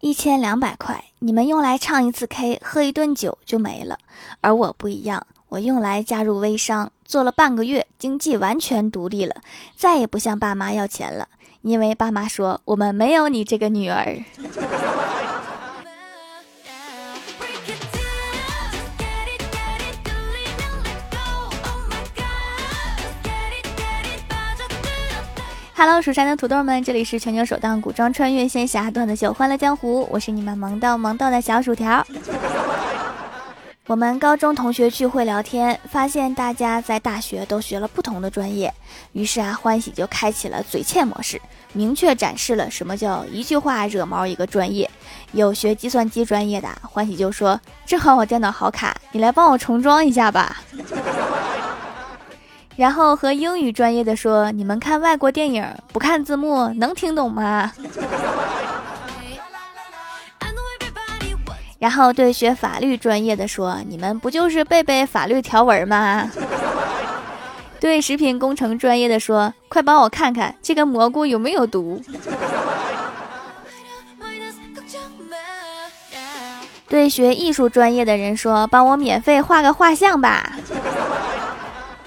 一千两百块，你们用来唱一次 K、喝一顿酒就没了，而我不一样，我用来加入微商，做了半个月，经济完全独立了，再也不向爸妈要钱了，因为爸妈说我们没有你这个女儿。Hello，蜀山的土豆们，这里是全球首档古装穿越仙侠段子秀《欢乐江湖》，我是你们萌到萌到的小薯条。我们高中同学聚会聊天，发现大家在大学都学了不同的专业，于是啊，欢喜就开启了嘴欠模式，明确展示了什么叫一句话惹毛一个专业。有学计算机专业的，欢喜就说：“正好我电脑好卡，你来帮我重装一下吧。”然后和英语专业的说：“你们看外国电影不看字幕能听懂吗？” 然后对学法律专业的说：“你们不就是背背法律条文吗？” 对食品工程专业的说：“快帮我看看这个蘑菇有没有毒。”对学艺术专业的人说：“帮我免费画个画像吧。”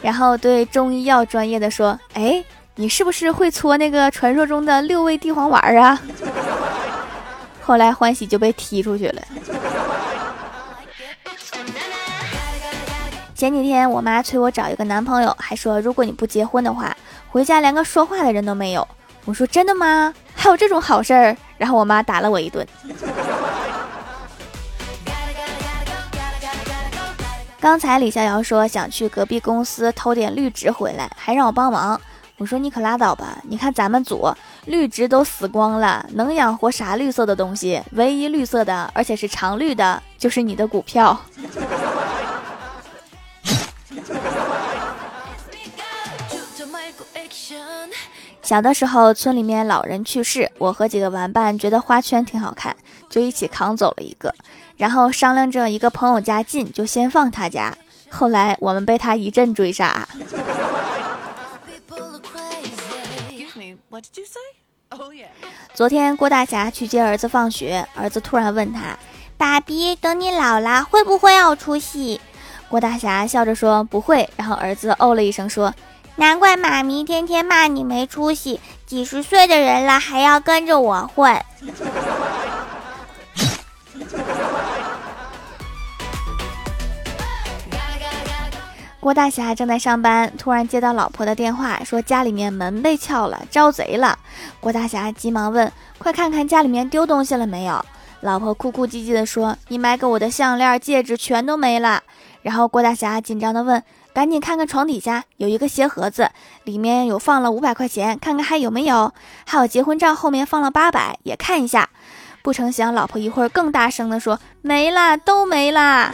然后对中医药专业的说：“哎，你是不是会搓那个传说中的六味地黄丸啊？” 后来欢喜就被踢出去了。前几天我妈催我找一个男朋友，还说如果你不结婚的话，回家连个说话的人都没有。我说真的吗？还有这种好事儿？然后我妈打了我一顿。刚才李逍遥说想去隔壁公司偷点绿植回来，还让我帮忙。我说你可拉倒吧！你看咱们组绿植都死光了，能养活啥绿色的东西？唯一绿色的，而且是常绿的，就是你的股票。小的时候，村里面老人去世，我和几个玩伴觉得花圈挺好看，就一起扛走了一个。然后商量着一个朋友家近，就先放他家。后来我们被他一阵追杀。昨天郭大侠去接儿子放学，儿子突然问他：“爸比，等你老了会不会有出息？”郭大侠笑着说：“不会。”然后儿子哦了一声说：“难怪妈咪天天骂你没出息，几十岁的人了还要跟着我混。”郭大侠正在上班，突然接到老婆的电话，说家里面门被撬了，招贼了。郭大侠急忙问：“快看看家里面丢东西了没有？”老婆哭哭唧唧的说：“你买给我的项链、戒指全都没了。”然后郭大侠紧张的问：“赶紧看看床底下有一个鞋盒子，里面有放了五百块钱，看看还有没有？还有结婚照后面放了八百，也看一下。”不成想，老婆一会儿更大声的说：“没了，都没了。”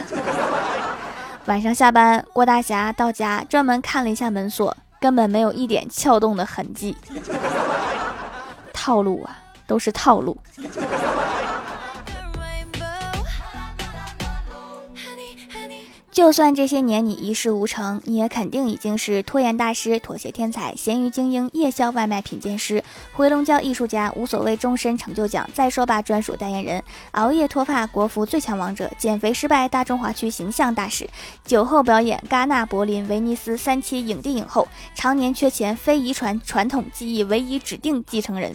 晚上下班，郭大侠到家专门看了一下门锁，根本没有一点撬动的痕迹。套路啊，都是套路。就算这些年你一事无成，你也肯定已经是拖延大师、妥协天才、咸鱼精英、夜宵外卖品鉴师、回笼觉艺术家、无所谓终身成就奖再说吧专属代言人、熬夜脱发国服最强王者、减肥失败大中华区形象大使、酒后表演戛纳、柏林、威尼斯三期影帝影后、常年缺钱非遗传传统技艺唯一指定继承人。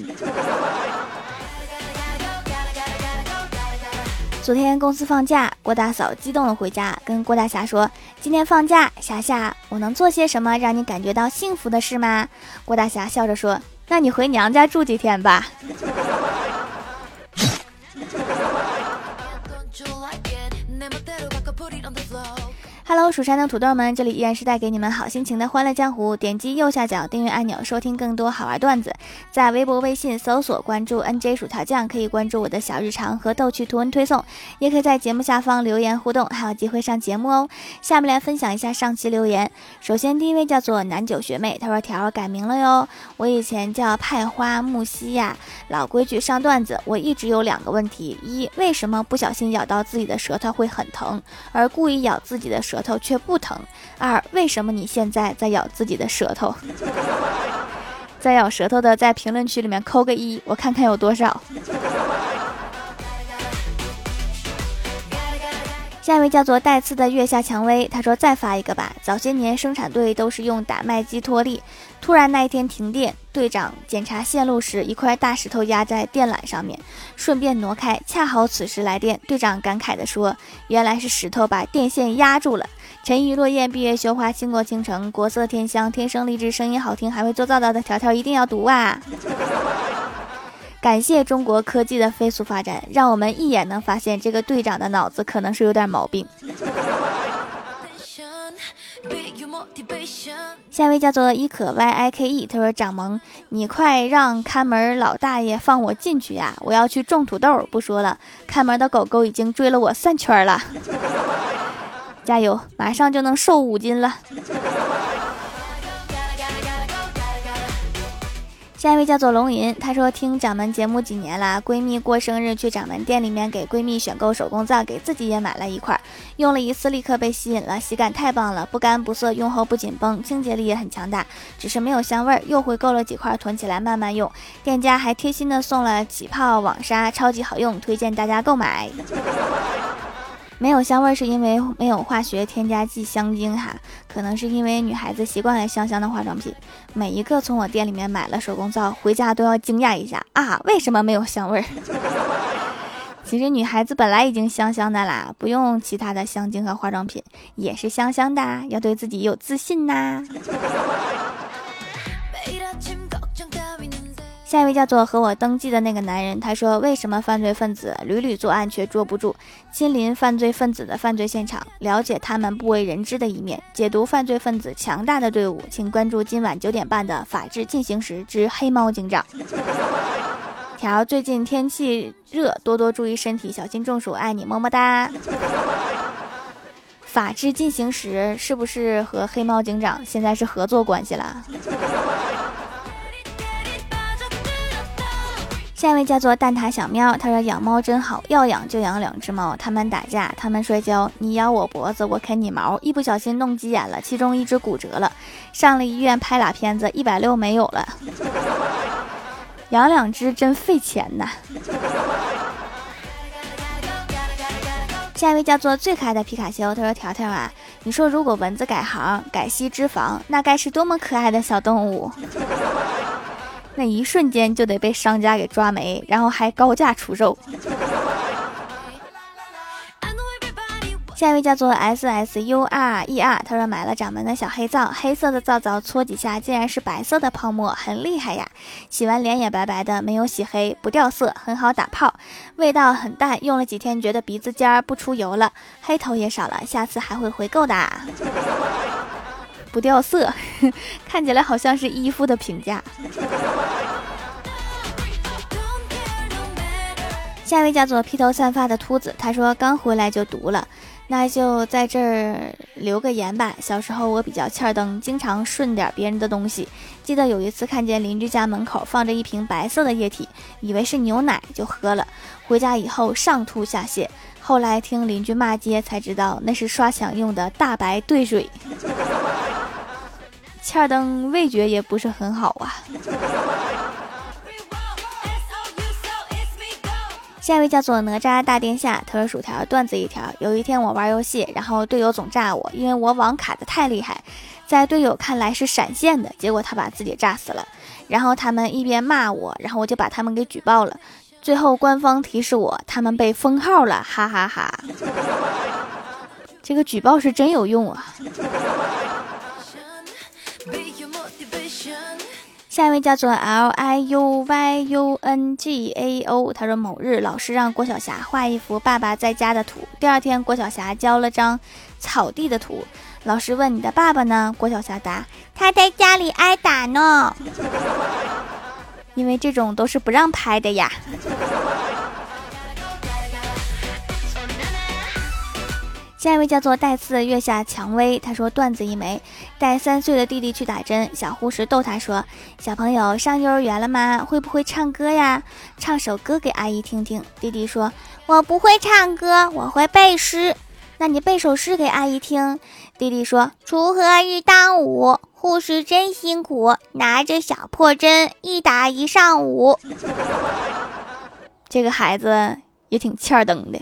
昨天公司放假，郭大嫂激动的回家，跟郭大侠说：“今天放假，霞霞，我能做些什么让你感觉到幸福的事吗？”郭大侠笑着说：“那你回娘家住几天吧。” Hello，蜀山的土豆们，这里依然是带给你们好心情的欢乐江湖。点击右下角订阅按钮，收听更多好玩段子。在微博、微信搜索关注 NJ 薯条酱，可以关注我的小日常和逗趣图文推送，也可以在节目下方留言互动，还有机会上节目哦。下面来分享一下上期留言。首先，第一位叫做南九学妹，她说条改名了哟，我以前叫派花木西呀。老规矩上段子，我一直有两个问题：一，为什么不小心咬到自己的舌头会很疼，而故意咬自己的舌？头却不疼。二，为什么你现在在咬自己的舌头？在咬舌头的，在评论区里面扣个一，我看看有多少。下一位叫做带刺的月下蔷薇，他说再发一个吧。早些年生产队都是用打麦机脱粒，突然那一天停电，队长检查线路时，一块大石头压在电缆上面，顺便挪开，恰好此时来电，队长感慨地说：“原来是石头把电线压住了。”沉鱼落雁，闭月羞花，倾国倾城，国色天香，天生丽质，声音好听，还会做皂皂的条条一定要读啊！感谢中国科技的飞速发展，让我们一眼能发现这个队长的脑子可能是有点毛病。下一位叫做伊可 Y I K E，他说：“掌门，你快让看门老大爷放我进去呀！我要去种土豆。不说了，看门的狗狗已经追了我三圈了。加油，马上就能瘦五斤了。”下一位叫做龙吟，她说听掌门节目几年了，闺蜜过生日去掌门店里面给闺蜜选购手工皂，给自己也买了一块，用了一次立刻被吸引了，洗感太棒了，不干不涩，用后不紧绷，清洁力也很强大，只是没有香味儿，又回购了几块囤起来慢慢用，店家还贴心的送了起泡网纱，超级好用，推荐大家购买。没有香味是因为没有化学添加剂香精哈，可能是因为女孩子习惯了香香的化妆品。每一个从我店里面买了手工皂回家都要惊讶一下啊，为什么没有香味儿？其实女孩子本来已经香香的啦，不用其他的香精和化妆品也是香香的，要对自己有自信呐。下一位叫做和我登记的那个男人，他说：“为什么犯罪分子屡屡作案却捉不住？亲临犯罪分子的犯罪现场，了解他们不为人知的一面，解读犯罪分子强大的队伍。请关注今晚九点半的《法治进行时之黑猫警长》。条最近天气热，多多注意身体，小心中暑。爱你，么么哒。法治进行时是不是和黑猫警长现在是合作关系了？”下一位叫做蛋挞小喵，他说养猫真好，要养就养两只猫，他们打架，他们摔跤，你咬我脖子，我啃你毛，一不小心弄急眼了，其中一只骨折了，上了医院拍俩片子，一百六没有了，养两只真费钱呐。下一位叫做最可爱的皮卡丘，他说条条啊，你说如果蚊子改行改吸脂肪，那该是多么可爱的小动物。那一瞬间就得被商家给抓没，然后还高价出售。下一位叫做 S S U R E R，他说买了掌门的小黑皂，黑色的皂皂搓几下竟然是白色的泡沫，很厉害呀！洗完脸也白白的，没有洗黑，不掉色，很好打泡，味道很淡，用了几天觉得鼻子尖儿不出油了，黑头也少了，下次还会回购的。不掉色，看起来好像是衣服的评价。下一位叫做披头散发的秃子，他说刚回来就读了，那就在这儿留个言吧。小时候我比较欠灯，经常顺点别人的东西。记得有一次看见邻居家门口放着一瓶白色的液体，以为是牛奶就喝了，回家以后上吐下泻，后来听邻居骂街才知道那是刷墙用的大白兑水。欠灯味觉也不是很好啊。下一位叫做哪吒大殿下，他说薯条段子一条。有一天我玩游戏，然后队友总炸我，因为我网卡的太厉害，在队友看来是闪现的，结果他把自己炸死了。然后他们一边骂我，然后我就把他们给举报了。最后官方提示我，他们被封号了，哈哈哈。这个举报是真有用啊。下一位叫做 L I U Y U N G A O，他说某日老师让郭晓霞画一幅爸爸在家的图，第二天郭晓霞交了张草地的图，老师问你的爸爸呢？郭晓霞答他在家里挨打呢，因为这种都是不让拍的呀。下一位叫做带刺月下蔷薇，他说段子一枚，带三岁的弟弟去打针，小护士逗他说：“小朋友上幼儿园了吗？会不会唱歌呀？唱首歌给阿姨听听。”弟弟说：“我不会唱歌，我会背诗。那你背首诗给阿姨听。”弟弟说：“锄禾日当午，护士真辛苦，拿着小破针一打一上午。”这个孩子也挺欠儿登的。